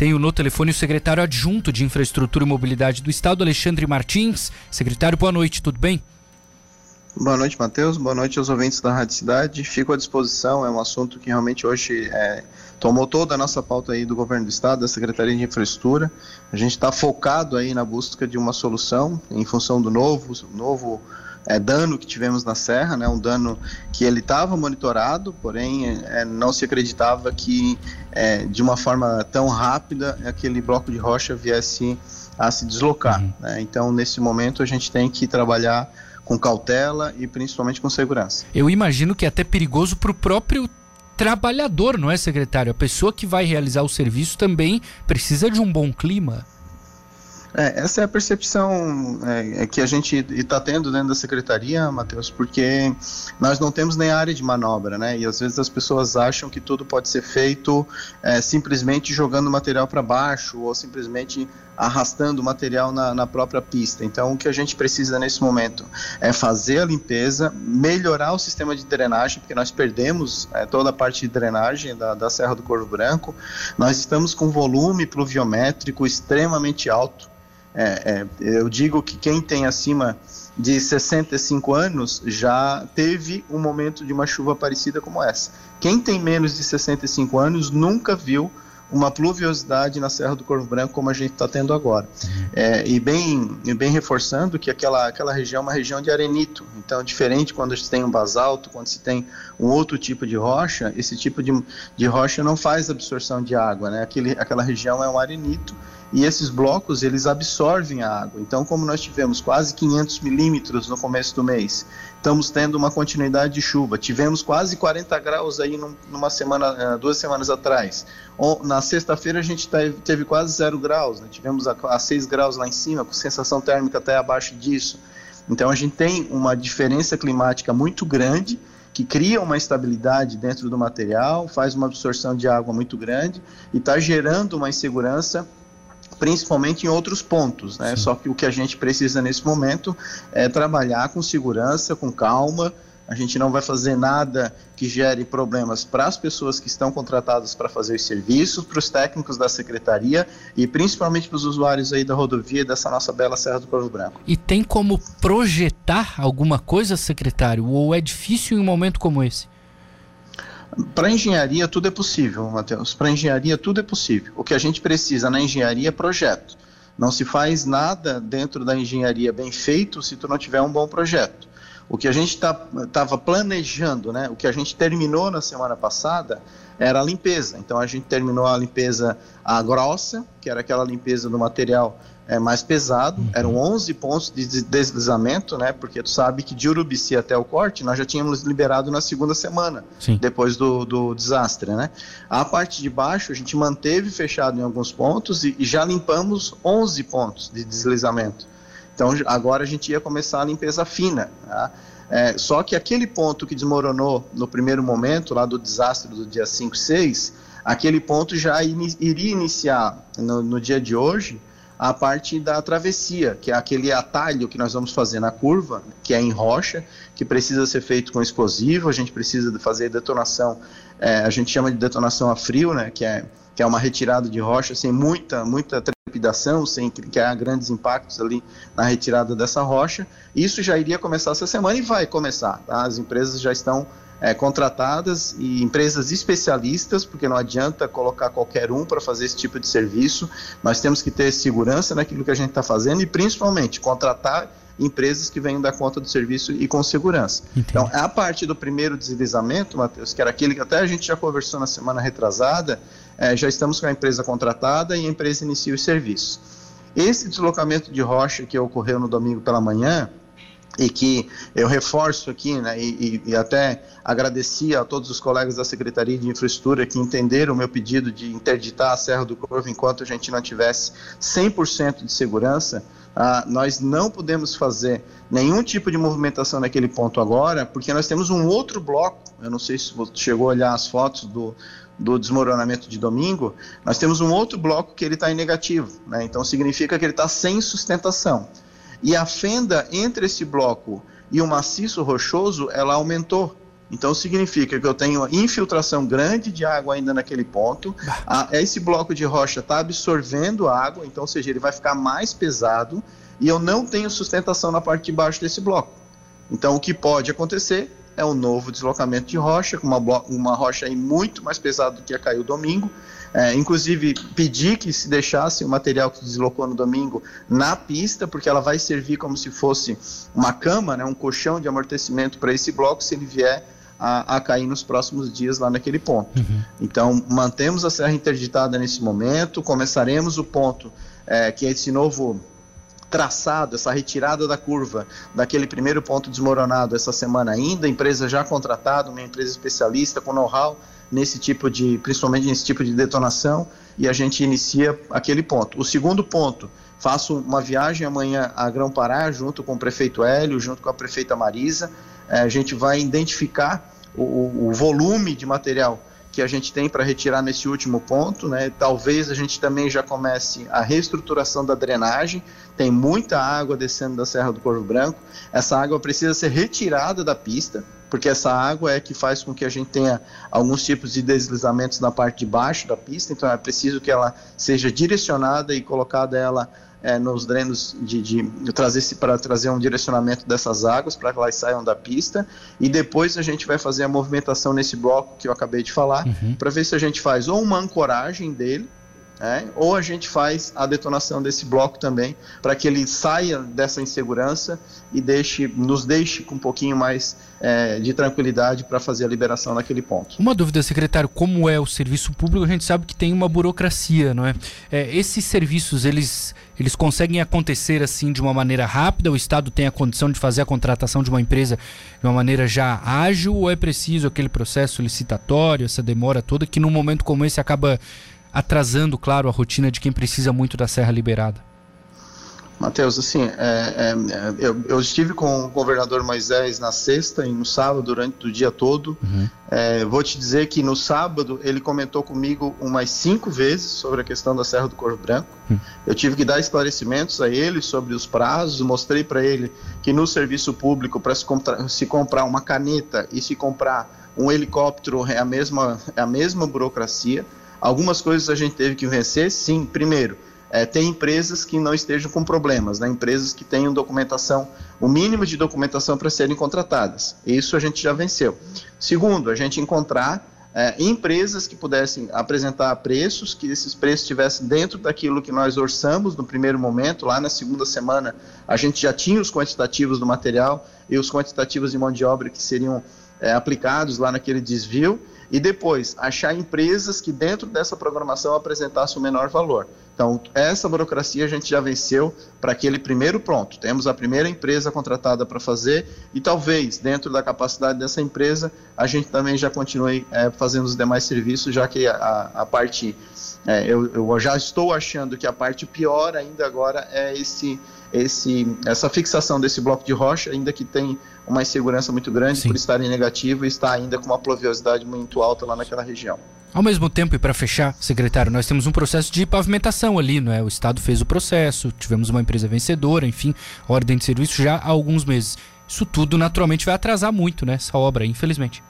Tenho no telefone o secretário adjunto de Infraestrutura e Mobilidade do Estado, Alexandre Martins. Secretário, boa noite, tudo bem? Boa noite, Matheus. Boa noite aos ouvintes da Rádio Cidade. Fico à disposição, é um assunto que realmente hoje é, tomou toda a nossa pauta aí do governo do estado, da Secretaria de Infraestrutura. A gente está focado aí na busca de uma solução em função do novo, novo é, dano que tivemos na serra, né? Um dano que ele estava monitorado, porém é, não se acreditava que é, de uma forma tão rápida aquele bloco de rocha viesse a se deslocar. Uhum. Né? Então, nesse momento, a gente tem que trabalhar com cautela e principalmente com segurança. Eu imagino que é até perigoso para o próprio trabalhador, não é, secretário? A pessoa que vai realizar o serviço também precisa de um bom clima. É, essa é a percepção é, é que a gente está tendo dentro da secretaria, Matheus, porque nós não temos nem área de manobra, né? E às vezes as pessoas acham que tudo pode ser feito é, simplesmente jogando material para baixo ou simplesmente arrastando o material na, na, própria pista. Então, o que a gente precisa nesse momento é fazer a limpeza, melhorar o sistema de drenagem, porque nós perdemos é, toda a parte de drenagem da, da Serra do Corvo Branco. Nós estamos com volume pluviométrico extremamente alto. É, é, eu digo que quem tem acima de 65 anos já teve um momento de uma chuva parecida como essa. Quem tem menos de 65 anos nunca viu uma pluviosidade na Serra do Corvo Branco como a gente está tendo agora. É, e, bem, bem reforçando que aquela, aquela região é uma região de arenito. Então, diferente quando se tem um basalto, quando se tem um outro tipo de rocha, esse tipo de, de rocha não faz absorção de água. Né? Aquele, aquela região é um arenito e esses blocos eles absorvem a água. Então, como nós tivemos quase 500 milímetros no começo do mês, estamos tendo uma continuidade de chuva. Tivemos quase 40 graus aí numa semana, eh, duas semanas atrás. Na sexta-feira a gente teve quase zero graus, né? tivemos a, a 6 graus lá em cima, com sensação térmica até abaixo disso. Então, a gente tem uma diferença climática muito grande que cria uma estabilidade dentro do material, faz uma absorção de água muito grande e está gerando uma insegurança principalmente em outros pontos, né? Sim. Só que o que a gente precisa nesse momento é trabalhar com segurança, com calma. A gente não vai fazer nada que gere problemas para as pessoas que estão contratadas para fazer os serviços, para os técnicos da secretaria e principalmente para os usuários aí da rodovia dessa nossa bela Serra do Corvo Branco. E tem como projetar alguma coisa, secretário? Ou é difícil em um momento como esse? Para engenharia tudo é possível, Matheus. Para engenharia tudo é possível. O que a gente precisa na engenharia é projeto. Não se faz nada dentro da engenharia bem feito se tu não tiver um bom projeto. O que a gente estava tá, planejando, né? O que a gente terminou na semana passada era a limpeza. Então a gente terminou a limpeza a grossa, que era aquela limpeza do material é, mais pesado. Uhum. Eram 11 pontos de deslizamento, né? Porque tu sabe que de Urubici até o corte nós já tínhamos liberado na segunda semana, Sim. depois do, do desastre, né? A parte de baixo a gente manteve fechado em alguns pontos e, e já limpamos 11 pontos de deslizamento. Então agora a gente ia começar a limpeza fina. Tá? É, só que aquele ponto que desmoronou no primeiro momento, lá do desastre do dia 5 e 6, aquele ponto já in, iria iniciar no, no dia de hoje a parte da travessia, que é aquele atalho que nós vamos fazer na curva, que é em rocha, que precisa ser feito com explosivo, a gente precisa fazer detonação, é, a gente chama de detonação a frio, né, que é, que é uma retirada de rocha sem muita, muita trepidação, sem criar grandes impactos ali na retirada dessa rocha. Isso já iria começar essa semana e vai começar, tá? As empresas já estão é, contratadas e empresas especialistas, porque não adianta colocar qualquer um para fazer esse tipo de serviço. Nós temos que ter segurança naquilo que a gente está fazendo e, principalmente, contratar empresas que venham dar conta do serviço e com segurança. Entendi. Então, a parte do primeiro deslizamento, Matheus, que era aquele que até a gente já conversou na semana retrasada, é, já estamos com a empresa contratada e a empresa inicia os serviços. Esse deslocamento de rocha que ocorreu no domingo pela manhã, e que eu reforço aqui, né, e, e, até agradeci a todos os colegas da Secretaria de Infraestrutura que entenderam o meu pedido de interditar a Serra do Corvo enquanto a gente não tivesse 100% de segurança, ah, nós não podemos fazer nenhum tipo de movimentação naquele ponto agora, porque nós temos um outro bloco, eu não sei se você chegou a olhar as fotos do, do desmoronamento de domingo, nós temos um outro bloco que ele está em negativo, né? então significa que ele está sem sustentação. E a fenda entre esse bloco e o maciço rochoso, ela aumentou. Então significa que eu tenho infiltração grande de água ainda naquele ponto. A, esse bloco de rocha está absorvendo água, então, ou seja, ele vai ficar mais pesado e eu não tenho sustentação na parte de baixo desse bloco. Então, o que pode acontecer é um novo deslocamento de rocha, com uma, uma rocha aí muito mais pesada do que a caiu domingo. É, inclusive, pedi que se deixasse o material que deslocou no domingo na pista, porque ela vai servir como se fosse uma cama, né, um colchão de amortecimento para esse bloco, se ele vier a, a, cair nos próximos dias lá naquele ponto. Uhum. Então, mantemos a serra interditada nesse momento, começaremos o ponto é, que é esse novo traçado, essa retirada da curva daquele primeiro ponto desmoronado essa semana ainda, empresa já contratada, uma empresa especialista com know-how nesse tipo de, principalmente nesse tipo de detonação, e a gente inicia aquele ponto. O segundo ponto, faço uma viagem amanhã a Grão Pará, junto com o prefeito Hélio, junto com a prefeita Marisa, é, a gente vai identificar o, o volume de material que a gente tem para retirar nesse último ponto, né? Talvez a gente também já comece a reestruturação da drenagem. Tem muita água descendo da Serra do Corvo Branco. Essa água precisa ser retirada da pista, porque essa água é que faz com que a gente tenha alguns tipos de deslizamentos na parte de baixo da pista. Então é preciso que ela seja direcionada e colocada ela é, nos drenos de, de, de trazer para trazer um direcionamento dessas águas para que elas saiam da pista e depois a gente vai fazer a movimentação nesse bloco que eu acabei de falar uhum. para ver se a gente faz ou uma ancoragem dele é, ou a gente faz a detonação desse bloco também para que ele saia dessa insegurança e deixe, nos deixe com um pouquinho mais é, de tranquilidade para fazer a liberação naquele ponto. Uma dúvida, secretário, como é o serviço público? A gente sabe que tem uma burocracia, não é? é esses serviços eles eles conseguem acontecer assim de uma maneira rápida? O Estado tem a condição de fazer a contratação de uma empresa de uma maneira já ágil ou é preciso aquele processo licitatório, essa demora toda que num momento como esse acaba atrasando, claro, a rotina de quem precisa muito da serra liberada? Matheus, assim, é, é, eu, eu, estive com o governador Moisés na sexta e no sábado, durante o dia todo. Uhum. É, vou te dizer que no sábado ele comentou comigo umas cinco vezes sobre a questão da Serra do Corvo Branco. Uhum. Eu tive que dar esclarecimentos a ele sobre os prazos, mostrei para ele que no serviço público, para se, se comprar uma caneta e se comprar um helicóptero, é a mesma, é a mesma burocracia. Algumas coisas a gente teve que vencer, sim. Primeiro, é, tem empresas que não estejam com problemas, né? empresas que tenham documentação, o mínimo de documentação para serem contratadas. Isso a gente já venceu. Segundo, a gente encontrar é, empresas que pudessem apresentar preços, que esses preços estivessem dentro daquilo que nós orçamos no primeiro momento. Lá na segunda semana, a gente já tinha os quantitativos do material e os quantitativos de mão de obra que seriam é, aplicados lá naquele desvio e depois achar empresas que dentro dessa programação apresentassem o menor valor. Então, essa burocracia a gente já venceu para aquele primeiro pronto. Temos a primeira empresa contratada para fazer e talvez, dentro da capacidade dessa empresa, a gente também já continue é, fazendo os demais serviços, já que a, a parte. É, eu, eu já estou achando que a parte pior ainda agora é esse esse, essa fixação desse bloco de rocha, ainda que tem uma insegurança muito grande Sim. por estar em negativo e está ainda com uma pluviosidade muito alta lá naquela região. Ao mesmo tempo, e para fechar, secretário, nós temos um processo de pavimentação ali, não é? O Estado fez o processo, tivemos uma empresa vencedora, enfim, ordem de serviço já há alguns meses. Isso tudo naturalmente vai atrasar muito, né? Essa obra, infelizmente.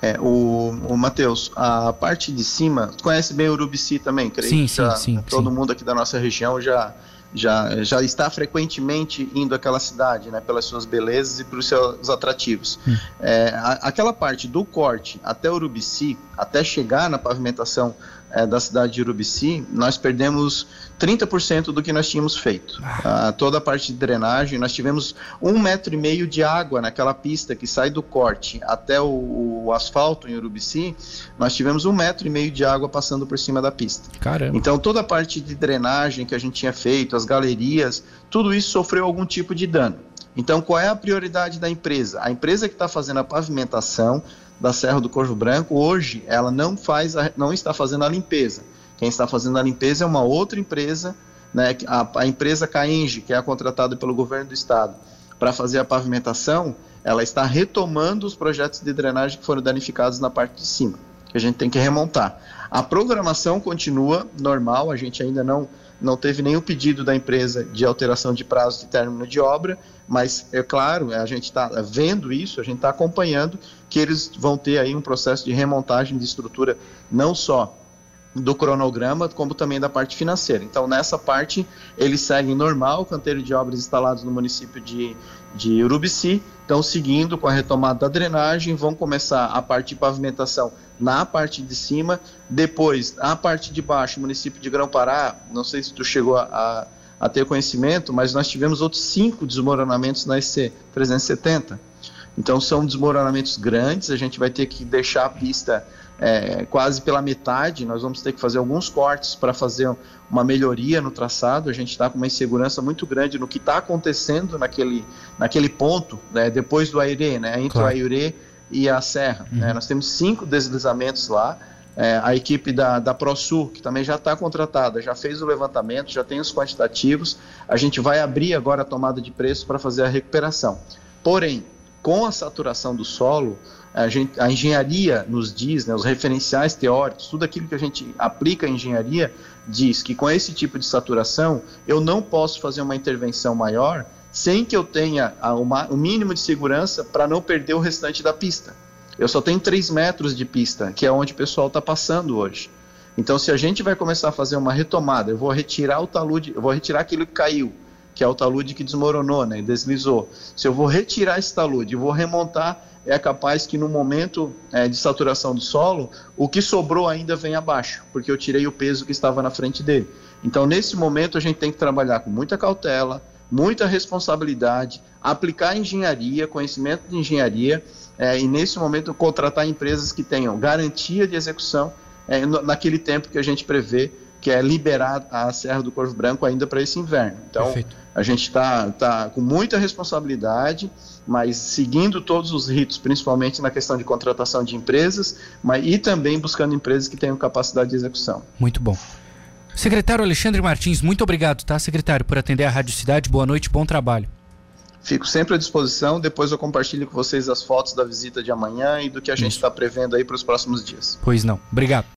É, o, o Matheus, a parte de cima, conhece bem o Urubici também, creio sim, sim, sim, todo sim. mundo aqui da nossa região já já, já está frequentemente indo àquela cidade, né, pelas suas belezas e pelos seus atrativos. Hum. É, a, aquela parte do corte até Urubici, até chegar na pavimentação é, da cidade de Urubici, nós perdemos 30% do que nós tínhamos feito. Ah. Ah, toda a parte de drenagem, nós tivemos um metro e meio de água naquela pista que sai do corte até o, o, asfalto em Urubici, nós tivemos um metro e meio de água passando por cima da pista. Caramba. Então toda a parte de drenagem que a gente tinha feito, as galerias, tudo isso sofreu algum tipo de dano. Então qual é a prioridade da empresa? A empresa que está fazendo a pavimentação da Serra do Corvo Branco, hoje ela não faz, a, não está fazendo a limpeza. Quem está fazendo a limpeza é uma outra empresa, né, a, a empresa Caenge, que é contratada pelo governo do estado para fazer a pavimentação, ela está retomando os projetos de drenagem que foram danificados na parte de cima. que a gente tem que remontar. A programação continua normal, a gente ainda não, não teve nenhum pedido da empresa de alteração de prazo de término de obra, mas é claro, a gente está vendo isso, a gente está acompanhando que eles vão ter aí um processo de remontagem de estrutura não só do cronograma, como também da parte financeira. Então, nessa parte, eles seguem normal o canteiro de obras instalados no município de, de Urubici, estão seguindo com a retomada da drenagem, vão começar a parte de pavimentação na parte de cima, depois a parte de baixo, município de Grão-Pará, não sei se tu chegou a, a, ter conhecimento, mas nós tivemos outros cinco desmoronamentos na SC 370. Então são desmoronamentos grandes, a gente vai ter que deixar a pista é, quase pela metade. Nós vamos ter que fazer alguns cortes para fazer uma melhoria no traçado. A gente está com uma insegurança muito grande no que está acontecendo naquele, naquele ponto, né, depois do Airê, né, entre claro. o Airê e a Serra. Uhum. Né, nós temos cinco deslizamentos lá. É, a equipe da, da ProSul, que também já está contratada, já fez o levantamento, já tem os quantitativos. A gente vai abrir agora a tomada de preço para fazer a recuperação. Porém, com a saturação do solo, a, gente, a engenharia nos diz, né, os referenciais teóricos, tudo aquilo que a gente aplica à engenharia, diz que com esse tipo de saturação eu não posso fazer uma intervenção maior sem que eu tenha o mínimo de segurança para não perder o restante da pista. Eu só tenho 3 metros de pista, que é onde o pessoal está passando hoje. Então, se a gente vai começar a fazer uma retomada, eu vou retirar o talude, eu vou retirar aquilo que caiu, que é o talude que desmoronou, né, deslizou. Se eu vou retirar esse talude e vou remontar é capaz que no momento é, de saturação do solo, o que sobrou ainda vem abaixo, porque eu tirei o peso que estava na frente dele. Então, nesse momento, a gente tem que trabalhar com muita cautela, muita responsabilidade, aplicar engenharia, conhecimento de engenharia, é, e nesse momento contratar empresas que tenham garantia de execução é, naquele tempo que a gente prevê que é liberar a Serra do Corvo Branco ainda para esse inverno. Então, Perfeito. a gente está tá com muita responsabilidade, mas seguindo todos os ritos, principalmente na questão de contratação de empresas, mas, e também buscando empresas que tenham capacidade de execução. Muito bom. Secretário Alexandre Martins, muito obrigado, tá, secretário, por atender a Rádio Cidade. Boa noite, bom trabalho. Fico sempre à disposição. Depois eu compartilho com vocês as fotos da visita de amanhã e do que a gente está prevendo aí para os próximos dias. Pois não. Obrigado.